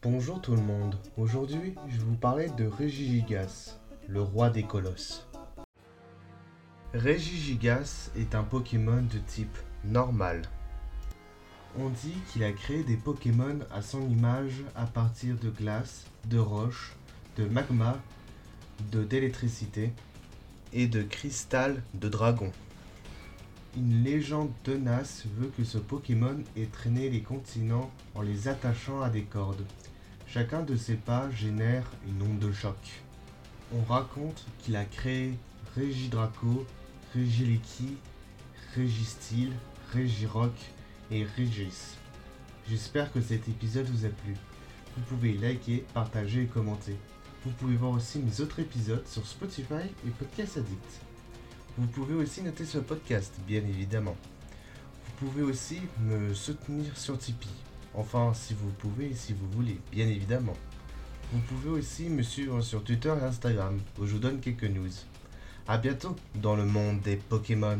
Bonjour tout le monde, aujourd'hui je vais vous parler de Regigigas, le roi des colosses. Regigigas est un Pokémon de type normal. On dit qu'il a créé des Pokémon à son image à partir de glace, de roche, de magma, de d'électricité et de cristal de dragon. Une légende tenace veut que ce Pokémon ait traîné les continents en les attachant à des cordes. Chacun de ses pas génère une onde de choc. On raconte qu'il a créé Regidraco, Regiliki, Registil, Regirock et Regis. J'espère que cet épisode vous a plu. Vous pouvez liker, partager et commenter. Vous pouvez voir aussi mes autres épisodes sur Spotify et Podcast Addict. Vous pouvez aussi noter ce podcast, bien évidemment. Vous pouvez aussi me soutenir sur Tipeee. Enfin, si vous pouvez si vous voulez, bien évidemment. Vous pouvez aussi me suivre sur Twitter et Instagram, où je vous donne quelques news. A bientôt dans le monde des Pokémon.